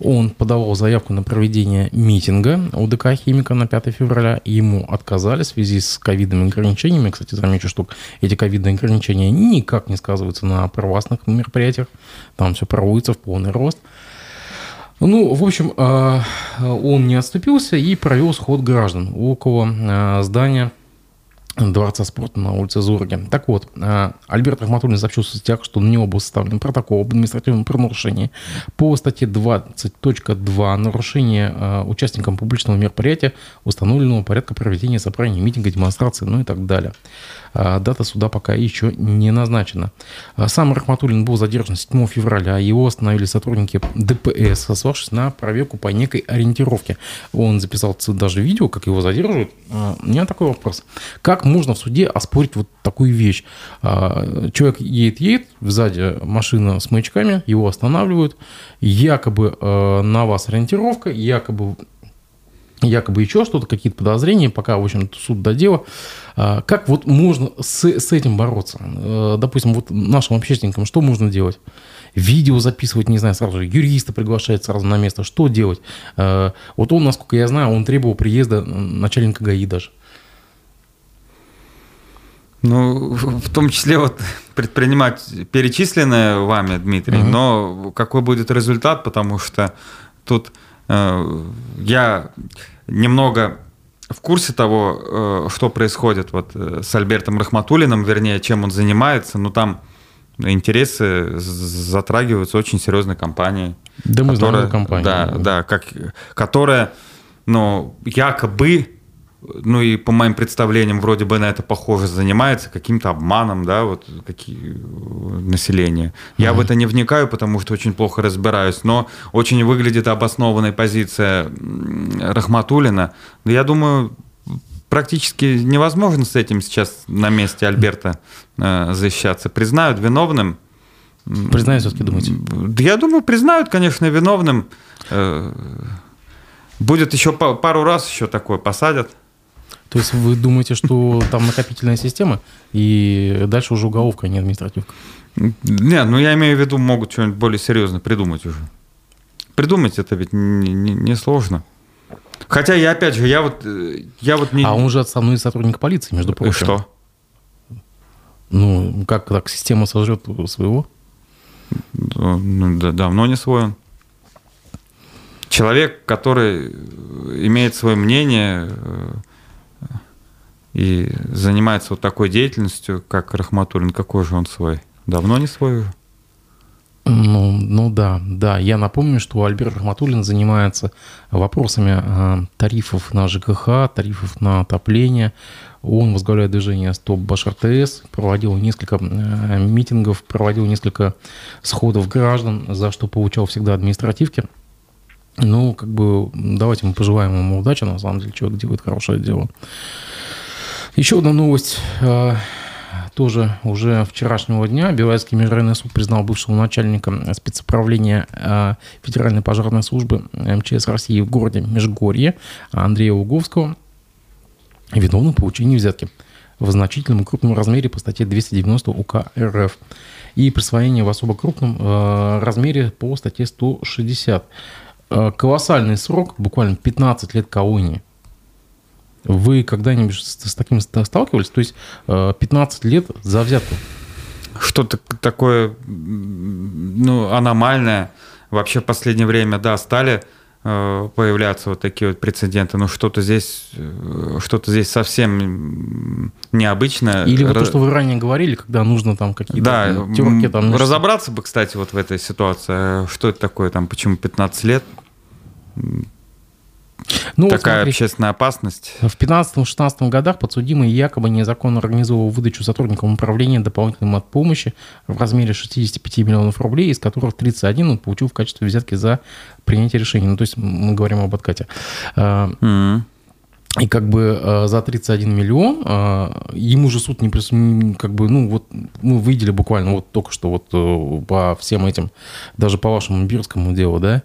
[SPEAKER 1] Он подавал заявку на проведение митинга УДК «Химика» на 5 февраля. Ему отказали в связи с ковидными ограничениями. Кстати, замечу, что эти ковидные ограничения никак не сказываются на провластных мероприятиях. Там все проводится в полный рост. Ну, в общем, а, он не отступился и провел сход граждан около а, здания Дворца спорта на улице Зурги. Так вот, а, Альберт Рахматуллин сообщил в сетях, что на него был составлен протокол об административном правонарушении по статье 20.2 нарушение участникам публичного мероприятия установленного порядка проведения собрания, митинга, демонстрации, ну и так далее. А, дата суда пока еще не назначена. А, сам Рахматуллин был задержан 7 февраля. Его остановили сотрудники ДПС, сославшись на проверку по некой ориентировке. Он записал даже видео, как его задерживают. А, у меня такой вопрос. Как можно в суде оспорить вот такую вещь? Человек едет-едет, сзади машина с маячками, его останавливают. Якобы на вас ориентировка, якобы якобы еще что-то, какие-то подозрения, пока, в общем суд до дела. А, как вот можно с, с этим бороться? Э, допустим, вот нашим общественникам что можно делать? Видео записывать, не знаю, сразу же юриста приглашать сразу на место. Что делать? Э, вот он, насколько я знаю, он требовал приезда начальника ГАИ даже.
[SPEAKER 2] Ну, в том числе вот предпринимать перечисленное вами, Дмитрий, угу. но какой будет результат, потому что тут Э, я немного в курсе того, э, что происходит вот э, с Альбертом Рахматулиным, вернее, чем он занимается, но там интересы затрагиваются очень серьезной компанией.
[SPEAKER 1] Да, мы которая, знаем компанию.
[SPEAKER 2] Да, да, как, которая, ну, якобы ну и по моим представлениям, вроде бы на это похоже, занимается каким-то обманом, да, вот какие население. Я mm-hmm. в это не вникаю, потому что очень плохо разбираюсь, но очень выглядит обоснованная позиция Рахматулина. Я думаю, практически невозможно с этим сейчас на месте Альберта э, защищаться. Признают виновным.
[SPEAKER 1] Признают все-таки, думаете?
[SPEAKER 2] Я думаю, признают, конечно, виновным. Э, будет еще пару раз еще такое посадят.
[SPEAKER 1] То есть вы думаете, что там накопительная система, и дальше уже уголовка, а не административка?
[SPEAKER 2] Нет, ну я имею в виду, могут что-нибудь более серьезно придумать уже. Придумать это ведь не, не, не сложно. Хотя я опять же, я вот, я вот
[SPEAKER 1] не... А он же отставной сотрудник полиции, между прочим. И
[SPEAKER 2] что?
[SPEAKER 1] Ну, как так система сожрет своего?
[SPEAKER 2] Ну, да, давно не свой он. Человек, который имеет свое мнение, э, и занимается вот такой деятельностью, как Рахматуллин, какой же он свой? Давно не свой уже?
[SPEAKER 1] Ну, ну да, да. Я напомню, что Альберт Рахматуллин занимается вопросами э, тарифов на ЖКХ, тарифов на отопление. Он возглавляет движение «Стоп Баш РТС», проводил несколько э, митингов, проводил несколько сходов граждан, за что получал всегда административки. Ну, как бы, давайте мы пожелаем ему удачи, на самом деле, человек делает хорошее дело. Еще одна новость э, тоже уже вчерашнего дня. Белорусский межрайонный суд признал бывшего начальника спецуправления э, Федеральной пожарной службы МЧС России в городе Межгорье Андрея Луговского виновным в получении взятки в значительном и крупном размере по статье 290 УК РФ и присвоение в особо крупном э, размере по статье 160. Колоссальный срок, буквально 15 лет колонии – вы когда-нибудь с, таким сталкивались? То есть 15 э, лет за взятку?
[SPEAKER 2] Что-то такое ну, аномальное. Вообще в последнее время, да, стали э, появляться вот такие вот прецеденты, но что-то здесь, э, что-то здесь совсем необычное.
[SPEAKER 1] Или вот то, что вы ранее говорили, когда нужно там какие-то
[SPEAKER 2] да, терки там. Разобраться бы, кстати, вот в этой ситуации, что это такое, там, почему 15 лет, ну, Такая вот смотри, общественная опасность.
[SPEAKER 1] В 15-16 годах подсудимый якобы незаконно организовал выдачу сотрудникам управления дополнительной от помощи в размере 65 миллионов рублей, из которых 31 он получил в качестве взятки за принятие решения. Ну, то есть мы говорим об откате. Mm-hmm. И как бы э, за 31 миллион э, ему же суд не присудил, как бы, ну вот, мы видели буквально вот только что вот э, по всем этим, даже по вашему Бирскому делу, да,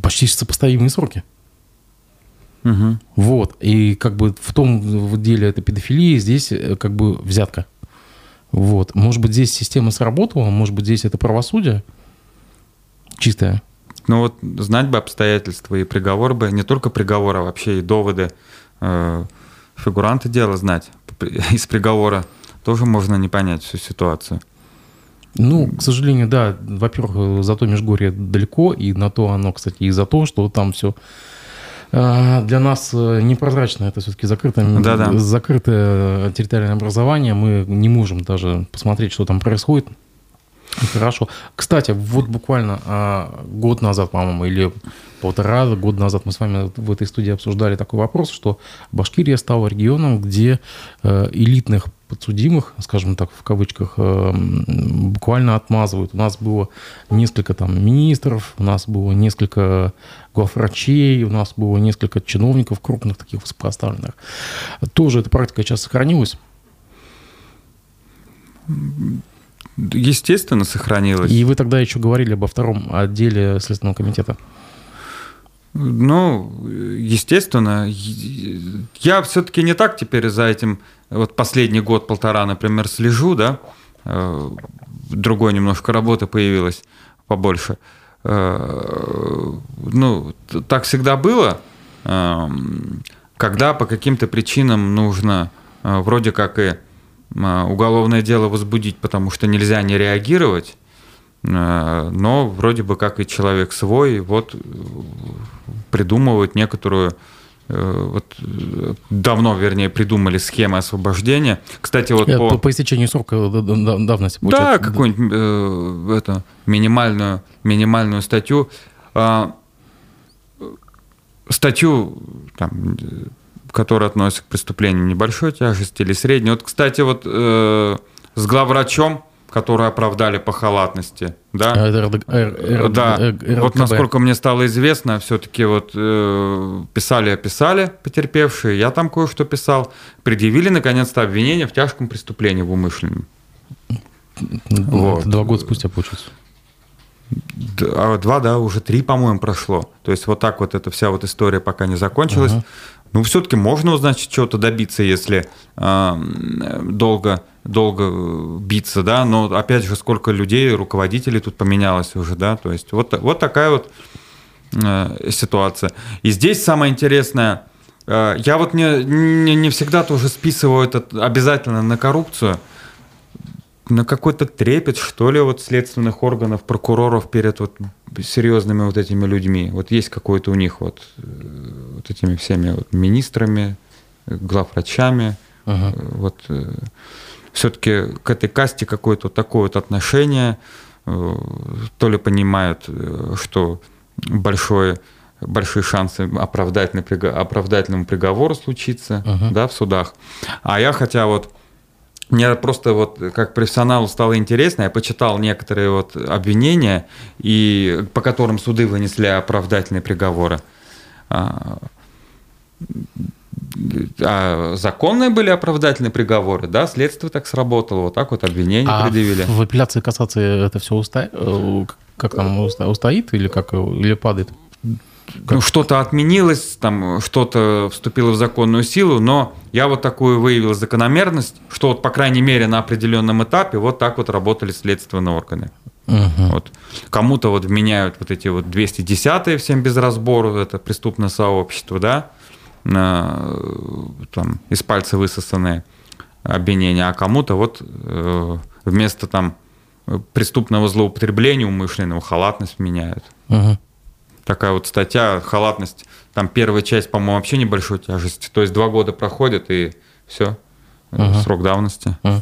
[SPEAKER 1] почти сопоставимые сроки. Угу. Вот. И как бы в том деле это педофилия, здесь э, как бы взятка. Вот. Может быть, здесь система сработала, может быть, здесь это правосудие чистое.
[SPEAKER 2] Ну вот знать бы обстоятельства и приговор бы, не только приговор, а вообще и доводы э, фигуранта дела знать *laughs* из приговора, тоже можно не понять всю ситуацию.
[SPEAKER 1] Ну, к сожалению, да. Во-первых, зато Межгорье далеко, и на то оно, кстати, и за то, что там все для нас э, непрозрачно. Это все-таки закрытое, да -да. закрытое территориальное образование. Мы не можем даже посмотреть, что там происходит. Хорошо. Кстати, вот буквально а, год назад, по-моему, или полтора года назад мы с вами в этой студии обсуждали такой вопрос, что Башкирия стала регионом, где э, элитных подсудимых, скажем так, в кавычках, э, буквально отмазывают. У нас было несколько там министров, у нас было несколько главврачей, у нас было несколько чиновников крупных, таких высокопоставленных. Тоже эта практика сейчас сохранилась?
[SPEAKER 2] Естественно, сохранилась.
[SPEAKER 1] И вы тогда еще говорили обо втором отделе Следственного комитета.
[SPEAKER 2] Ну, естественно, я все-таки не так теперь за этим, вот последний год-полтора, например, слежу, да, э, другой немножко работы появилась побольше. Э, ну, так всегда было, эм, когда по каким-то причинам нужно э, вроде как и уголовное дело возбудить, потому что нельзя не реагировать, но вроде бы как и человек свой, вот придумывают некоторую вот давно, вернее, придумали схемы освобождения. Кстати, вот
[SPEAKER 1] по... по... по истечению срока давности
[SPEAKER 2] получается. Да, какую-нибудь э, это, минимальную, минимальную статью. Э, статью, там, которая относится к преступлениям небольшой тяжести или средней. Вот, кстати, вот э, с главврачом которые оправдали по халатности, да? А, да. Вот насколько мне стало известно, все-таки вот э, писали, описали потерпевшие, я там кое-что писал, предъявили наконец-то обвинение в тяжком преступлении в умышленном.
[SPEAKER 1] Вот. Два года спустя получается.
[SPEAKER 2] А, два, да, уже три, по-моему, прошло. То есть вот так вот эта вся вот история пока не закончилась. Ага. Ну, все-таки можно, значит, чего-то добиться, если э, долго, долго биться, да, но опять же, сколько людей, руководителей тут поменялось уже, да, то есть вот, вот такая вот э, ситуация. И здесь самое интересное, э, я вот не, не, не всегда тоже списываю это обязательно на коррупцию, на какой-то трепет, что ли, вот следственных органов, прокуроров перед вот серьезными вот этими людьми. Вот есть какой-то у них вот, э, вот этими всеми вот министрами, главврачами. Ага. Э, вот э, все-таки к этой касте какое-то такое вот отношение, то ли понимают, что большое большие шансы оправдательный, оправдательному приговору случиться uh да, в судах. А я хотя вот мне просто вот как профессионалу стало интересно, я почитал некоторые вот обвинения, и по которым суды вынесли оправдательные приговоры. А, а законные были оправдательные приговоры, да, следствие так сработало, вот так вот обвинения а предъявили.
[SPEAKER 1] в апелляции, кассации это все устоит, э, как там устоит или как или падает?
[SPEAKER 2] Ну, что-то отменилось, там что-то вступило в законную силу, но я вот такую выявил закономерность, что вот, по крайней мере, на определенном этапе вот так вот работали следственные органы. Угу. Вот. Кому-то вот вменяют вот эти вот 210-е всем без разбору, это преступное сообщество, да, на, там, из пальца высосанные обвинения, а кому-то вот э, вместо там преступного злоупотребления умышленного халатность меняют. Угу такая вот статья, халатность. Там первая часть, по-моему, вообще небольшой тяжести. То есть два года проходит, и все, uh срок давности. uh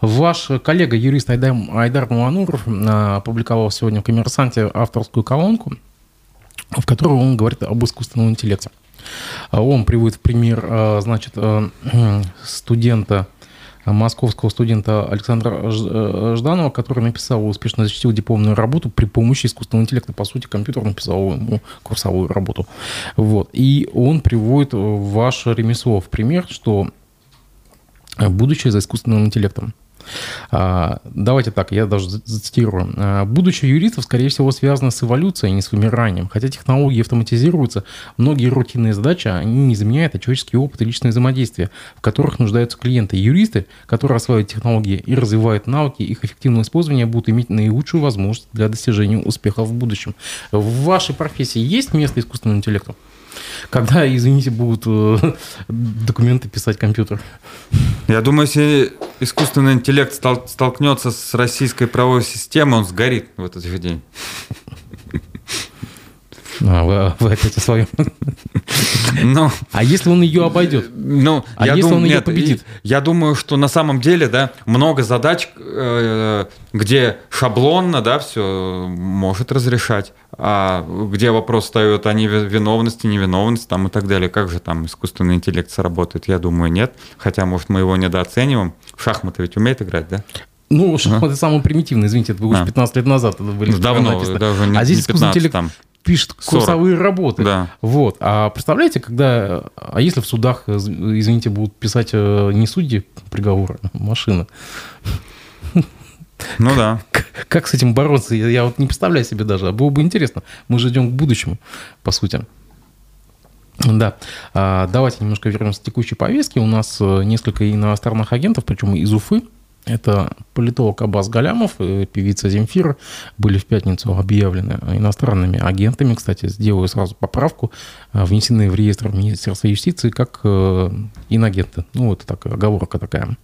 [SPEAKER 1] Ваш коллега, юрист Айдар, Айдар Муануров, а, опубликовал сегодня в «Коммерсанте» авторскую колонку, в которой он говорит об искусственном интеллекте. Он приводит в пример, а, значит, *clears throat* студента московского студента Александра э, Жданова, который написал, успешно защитил дипломную работу при помощи искусственного интеллекта. По сути, компьютер написал ему курсовую работу. Вот. И он приводит ваше ремесло в пример, что будущее за искусственным интеллектом. А, давайте так, я даже зацитирую. А, Будущее юристов, скорее всего, связано с эволюцией, а не с вымиранием. Хотя технологии автоматизируются, многие рутинные задачи, они не заменяют а человеческий опыт и личное взаимодействие, в которых нуждаются клиенты. Юристы, которые осваивают технологии и развивают навыки, их эффективное использование будут иметь наилучшую возможность для достижения успеха в будущем. В вашей профессии есть место искусственному интеллекту? Когда, извините, будут э, *laughs* документы писать компьютер?
[SPEAKER 2] Я думаю, если искусственный интеллект столкнется с российской правовой системой, он сгорит в этот день. *laughs*
[SPEAKER 1] А, вы, вы опять о своем. Ну, а если он ее обойдет?
[SPEAKER 2] Ну,
[SPEAKER 1] а я если дум... он ее
[SPEAKER 2] нет,
[SPEAKER 1] победит?
[SPEAKER 2] Я думаю, что на самом деле, да, много задач, э, где шаблонно, да, все может разрешать, а где вопрос встает о невиновности, невиновности там и так далее. Как же там искусственный интеллект сработает? Я думаю, нет. Хотя, может, мы его недооцениваем. В шахматы ведь умеет играть, да?
[SPEAKER 1] Ну, шахматы а? самые примитивные, извините, это вы уже 15 лет назад это были.
[SPEAKER 2] Давно, даже не,
[SPEAKER 1] А здесь искусственный интеллект
[SPEAKER 2] там
[SPEAKER 1] пишет курсовые 40. работы.
[SPEAKER 2] Да.
[SPEAKER 1] Вот. А представляете, когда... А если в судах, извините, будут писать э, не судьи приговоры, а машина?
[SPEAKER 2] Ну да.
[SPEAKER 1] Как с этим бороться? Я, я вот не представляю себе даже. А было бы интересно. Мы же идем к будущему, по сути. Да, а, давайте немножко вернемся к текущей повестке. У нас э, несколько иностранных агентов, причем из Уфы, это политолог Абаз Галямов и певица Земфира были в пятницу объявлены иностранными агентами. Кстати, сделаю сразу поправку. Э, внесены в реестр Министерства юстиции как э, инагенты. Ну, это так, оговорка такая.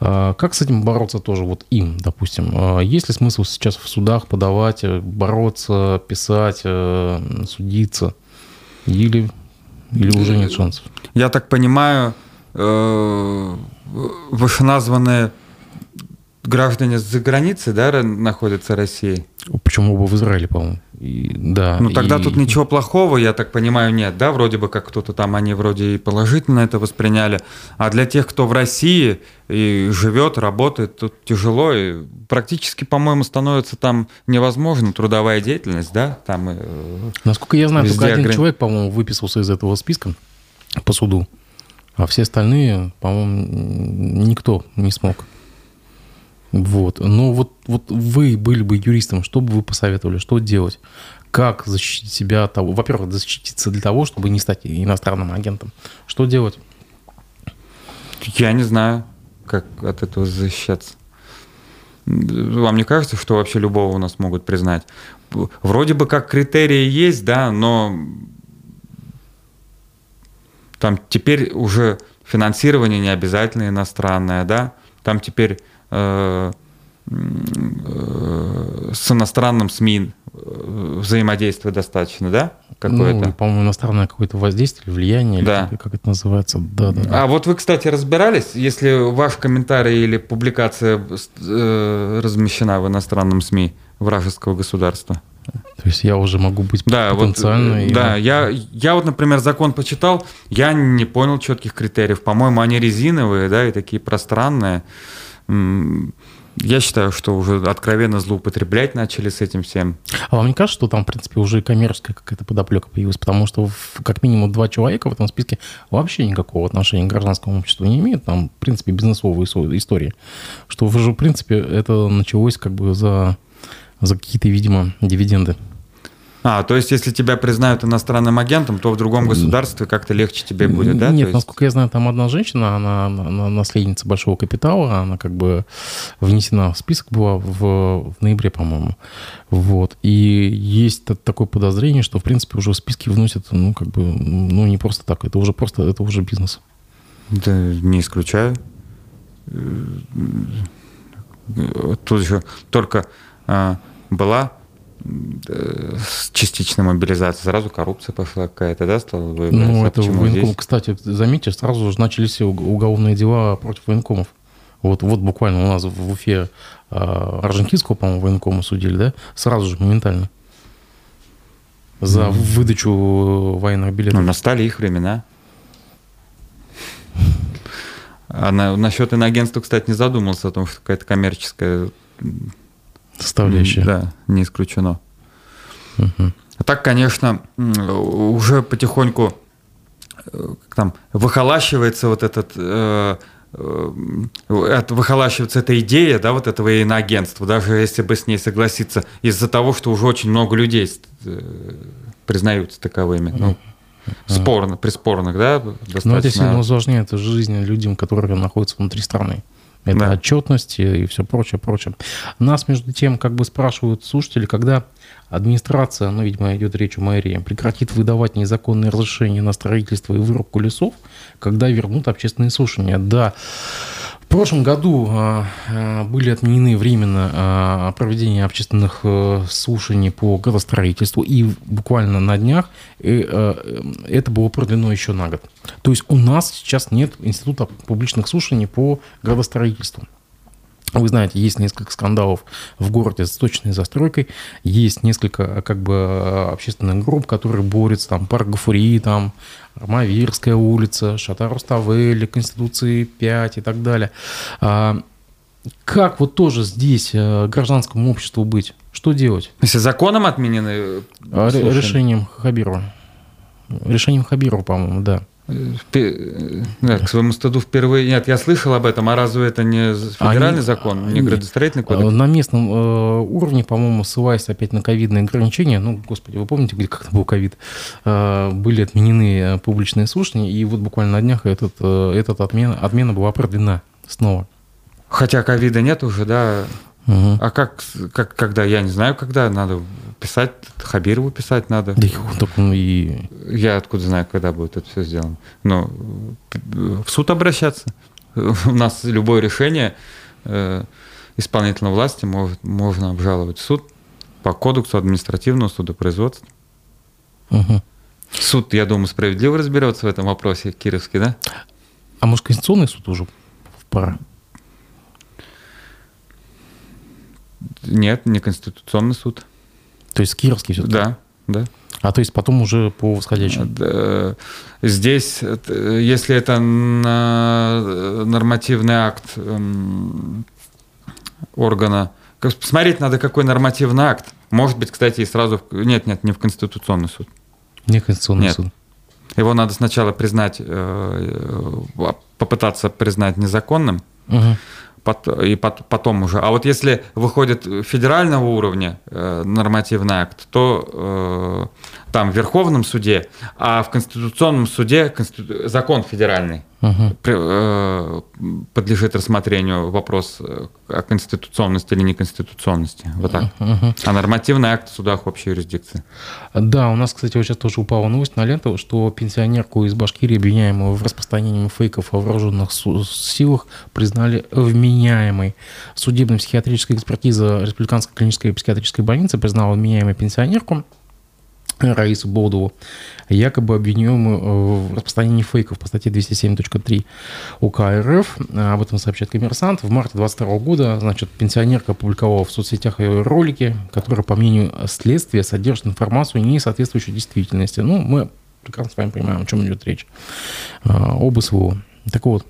[SPEAKER 1] Э, как с этим бороться тоже вот им, допустим? Есть ли смысл сейчас в судах подавать, бороться, писать, судиться? Или, или уже нет шансов?
[SPEAKER 2] Я так понимаю, вышеназванные граждане за границей, да, находятся России?
[SPEAKER 1] Почему бы в Израиле, по-моему? И, да.
[SPEAKER 2] Ну тогда
[SPEAKER 1] и...
[SPEAKER 2] тут ничего плохого, я так понимаю, нет, да, вроде бы как кто-то там, они вроде и положительно это восприняли. А для тех, кто в России и живет, работает, тут тяжело, и практически, по-моему, становится там невозможно трудовая деятельность, да, там.
[SPEAKER 1] Э, Насколько я знаю, только один ограни... человек, по-моему, выписался из этого списка по суду, а все остальные, по-моему, никто не смог. Вот. Но вот, вот вы были бы юристом, что бы вы посоветовали, что делать? Как защитить себя от того? Во-первых, защититься для того, чтобы не стать иностранным агентом. Что делать?
[SPEAKER 2] Я не знаю, как от этого защищаться. Вам не кажется, что вообще любого у нас могут признать? Вроде бы как критерии есть, да, но там теперь уже финансирование не обязательно иностранное, да, там теперь Э, э, с иностранным СМИ э, взаимодействия достаточно, да?
[SPEAKER 1] Какое-то? Ну, по-моему, иностранное какое-то воздействие, влияние, да. или как это называется. Да, да,
[SPEAKER 2] да. А вот вы, кстати, разбирались, если ваш комментарий или публикация размещена в иностранном СМИ вражеского государства?
[SPEAKER 1] То есть я уже могу быть да, потенциально...
[SPEAKER 2] Вот, да, я, я вот, например, закон почитал, я не понял четких критериев. По-моему, они резиновые, да, и такие пространные я считаю, что уже откровенно злоупотреблять начали с этим всем.
[SPEAKER 1] А вам не кажется, что там, в принципе, уже коммерческая какая-то подоплека появилась? Потому что как минимум два человека в этом списке вообще никакого отношения к гражданскому обществу не имеют. Там, в принципе, бизнесовые истории. Что уже, в принципе, это началось как бы за, за какие-то, видимо, дивиденды.
[SPEAKER 2] А, то есть, если тебя признают иностранным агентом, то в другом государстве как-то легче тебе будет, да?
[SPEAKER 1] Нет,
[SPEAKER 2] есть...
[SPEAKER 1] насколько я знаю, там одна женщина, она, она наследница большого капитала, она как бы внесена в список была в, в ноябре, по-моему. Вот. И есть такое подозрение, что, в принципе, уже в списки вносят, ну, как бы, ну, не просто так, это уже просто, это уже бизнес.
[SPEAKER 2] Да, не исключаю. Тут еще только а, была с частичной мобилизацией, сразу коррупция пошла какая-то, да, стала
[SPEAKER 1] выявляться? Ну, это военком, кстати, заметьте, сразу же начались уголовные дела против военкомов. Вот, вот буквально у нас в Уфе а, Аржентинского, по-моему, военкома судили, да? Сразу же, моментально. За mm. выдачу военных билетов.
[SPEAKER 2] Ну, настали их времена. А на, насчет иноагентства, кстати, не задумался о том, что какая-то коммерческая
[SPEAKER 1] составляющая.
[SPEAKER 2] Да, не исключено. Угу. А так, конечно, уже потихоньку э, там выхолащивается вот этот э, э, выхолащивается эта идея, да, вот этого иноагентства, даже если бы с ней согласиться, из-за того, что уже очень много людей э, признаются таковыми. Ну, спорно, при спорных, да,
[SPEAKER 1] достаточно. Но это сильно усложняет жизнь людям, которые находятся внутри страны. Это да. отчетность и все прочее, прочее. Нас, между тем, как бы спрашивают слушатели, когда администрация, ну, видимо, идет речь о мэрии, прекратит выдавать незаконные разрешения на строительство и вырубку лесов, когда вернут общественные слушания. Да, в прошлом году а, а, были отменены временно а, проведение общественных э, слушаний по градостроительству, и буквально на днях э, э, это было продлено еще на год. То есть у нас сейчас нет института публичных слушаний по градостроительству. Вы знаете, есть несколько скандалов в городе с точной застройкой, есть несколько как бы общественных групп, которые борются, там, парк Гафурии, там, Мавирская улица, Шата Руставели, Конституции 5 и так далее. А, как вот тоже здесь э, гражданскому обществу быть? Что делать?
[SPEAKER 2] Если законом отменены?
[SPEAKER 1] А, решением Хабирова. Решением Хабирова, по-моему, да.
[SPEAKER 2] Да, к своему стыду впервые. Нет, я слышал об этом, а разве это не федеральный Они... закон, не градостроительный кодекс?
[SPEAKER 1] На местном э, уровне, по-моему, ссылаясь опять на ковидные ограничения, ну, господи, вы помните, где как был ковид, э, были отменены э, публичные слушания, и вот буквально на днях этот, э, этот отмена, отмена была продлена снова.
[SPEAKER 2] Хотя ковида нет уже, да? Угу. А как, как, когда, я не знаю, когда надо писать, Хабирову писать надо. Да так он и... Я откуда знаю, когда будет это все сделано. Но в суд обращаться. У нас любое решение э, исполнительной власти может, можно обжаловать в суд по кодексу административного судопроизводства. Угу. Суд, я думаю, справедливо разберется в этом вопросе, Кировский, да?
[SPEAKER 1] А может, Конституционный суд уже пора?
[SPEAKER 2] Нет, не Конституционный суд.
[SPEAKER 1] То есть Кировский все-таки?
[SPEAKER 2] Да, да.
[SPEAKER 1] А то есть потом уже по восходящему?
[SPEAKER 2] Здесь, если это нормативный акт эм, органа, посмотреть надо, какой нормативный акт. Может быть, кстати, и сразу... Нет, нет, не в Конституционный суд.
[SPEAKER 1] Не Конституционный нет. суд.
[SPEAKER 2] Его надо сначала признать, э, попытаться признать незаконным, угу и потом уже. А вот если выходит федерального уровня э, нормативный акт, то э, там в Верховном суде, а в Конституционном суде закон федеральный угу. подлежит рассмотрению вопрос э, о конституционности или неконституционности. Вот так. Угу. А нормативный акт в судах общей юрисдикции.
[SPEAKER 1] Да, у нас, кстати, вот сейчас тоже упала новость на ленту, что пенсионерку из Башкирии, обвиняемую в распространении фейков о вооруженных силах, признали вменяемой. Судебно психиатрическая экспертиза Республиканской клинической психиатрической больницы признала вменяемой пенсионерку Раису Болдову, якобы обвиняемую э, в распространении фейков по статье 207.3 УК РФ. Об этом сообщает коммерсант. В марте 2022 года значит, пенсионерка опубликовала в соцсетях ролики, которые, по мнению следствия, содержат информацию, не соответствующую действительности. Ну, мы прекрасно с вами понимаем, о чем идет речь. Э, об СВО. Так вот,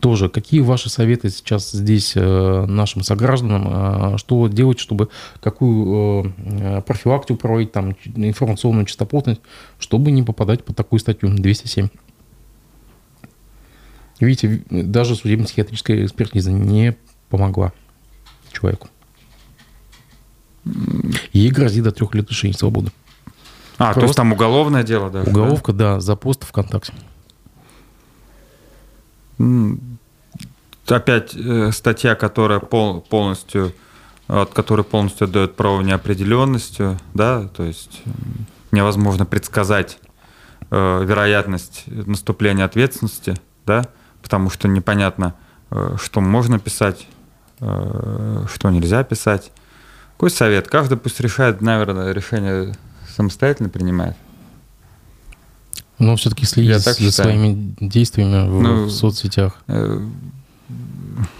[SPEAKER 1] тоже, какие ваши советы сейчас здесь э, нашим согражданам, э, что делать, чтобы какую э, профилактику проводить, там, информационную чистоплотность, чтобы не попадать под такую статью 207? Видите, даже судебно-психиатрическая экспертиза не помогла человеку. Ей грозит до трех лет лишения свободы.
[SPEAKER 2] А, Просто то есть там уголовное дело даже?
[SPEAKER 1] Уголовка, да, да за пост ВКонтакте
[SPEAKER 2] опять э, статья, которая пол, полностью, от которой полностью дает право неопределенностью, да, то есть невозможно предсказать э, вероятность наступления ответственности, да, потому что непонятно, э, что можно писать, э, что нельзя писать. Какой совет? Каждый пусть решает, наверное, решение самостоятельно принимает.
[SPEAKER 1] Но все-таки следить за считаю. своими действиями в, ну, в соцсетях. Э,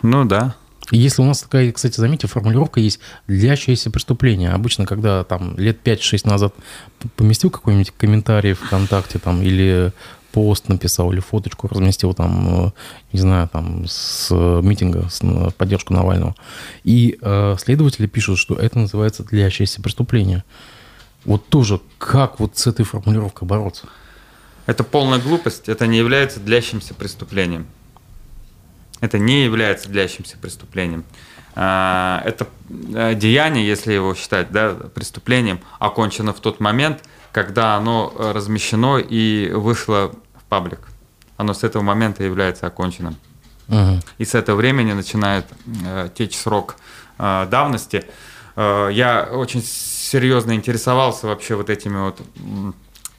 [SPEAKER 2] ну да.
[SPEAKER 1] Если у нас такая, кстати, заметьте, формулировка есть «длящееся преступление». Обычно, когда там лет 5-6 назад поместил какой-нибудь комментарий ВКонтакте там, или пост написал, или фоточку разместил там, э, не знаю, там с митинга с, в поддержку Навального. И э, следователи пишут, что это называется «длящееся преступление». Вот тоже как вот с этой формулировкой бороться?
[SPEAKER 2] Это полная глупость, это не является длящимся преступлением. это не является длящимся преступлением. А, это э, деяние, если его считать да, преступлением, окончено в тот момент, когда оно размещено и вышло в паблик. Оно с этого момента является оконченным. Угу. И с этого времени начинает э, течь срок э, давности. Я очень серьезно интересовался вообще вот этими вот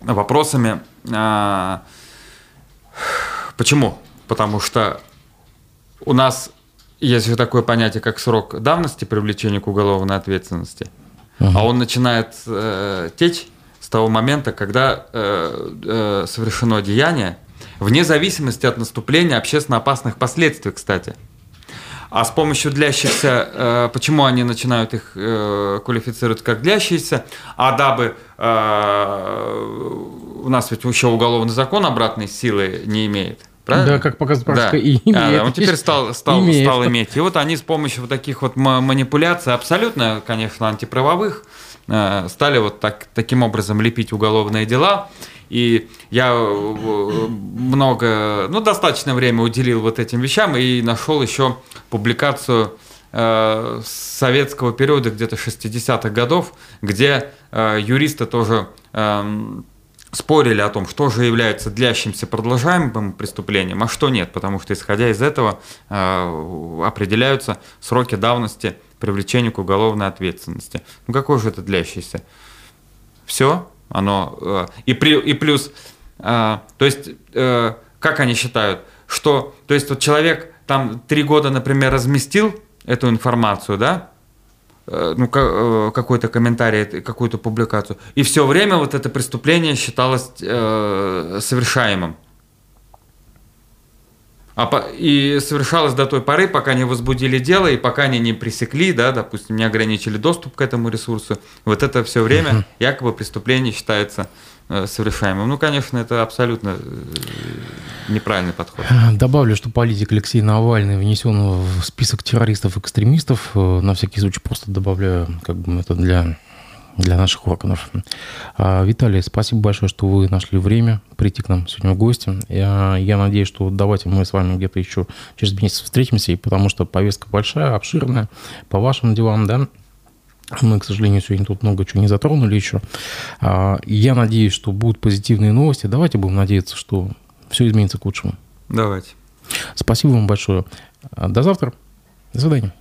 [SPEAKER 2] вопросами. Э, почему? Потому что у нас есть же такое понятие, как срок давности привлечения к уголовной ответственности, uh а он начинает э, течь с того момента, когда э, э, совершено деяние, вне зависимости от наступления общественно опасных последствий, кстати. А с помощью длящихся, э, почему они начинают их э, квалифицировать как длящиеся, а дабы э, у нас ведь еще уголовный закон обратной силы не имеет –
[SPEAKER 1] Правильно? Да, как показывает практика, да.
[SPEAKER 2] и имеет. А, он теперь стал, *laughs* стал, имеет. стал иметь. И вот они с помощью вот таких вот манипуляций, абсолютно, конечно, антиправовых, э, стали вот так, таким образом лепить уголовные дела. И я э, много, ну, достаточное время уделил вот этим вещам и нашел еще публикацию э, советского периода, где-то 60-х годов, где э, юристы тоже э, спорили о том, что же является длящимся продолжаемым преступлением, а что нет, потому что исходя из этого э, определяются сроки давности привлечения к уголовной ответственности. Ну какой же это длящийся? Все, оно э, и, при, и плюс, э, то есть э, как они считают, что, то есть вот человек там три года, например, разместил эту информацию, да, ну, какой-то комментарий, какую-то публикацию. И все время вот это преступление считалось совершаемым. А по, и совершалось до той поры, пока не возбудили дело и пока они не пресекли, да, допустим, не ограничили доступ к этому ресурсу. Вот это все время якобы преступление считается Э, совершаемым. Ну, конечно, это абсолютно э, неправильный подход.
[SPEAKER 1] Добавлю, что политик Алексей Навальный внесен в список террористов-экстремистов. Э, на всякий случай просто добавляю, как бы это для для наших органов. А, Виталий, спасибо большое, что вы нашли время прийти к нам сегодня в гости. Я, я надеюсь, что давайте мы с вами где-то еще через месяц встретимся, и потому что повестка большая, обширная, по вашим делам, да, мы, к сожалению, сегодня тут много чего не затронули еще. А, я надеюсь, что будут позитивные новости. Давайте будем надеяться, что все изменится к лучшему.
[SPEAKER 2] Давайте.
[SPEAKER 1] Спасибо вам большое. До завтра. До свидания.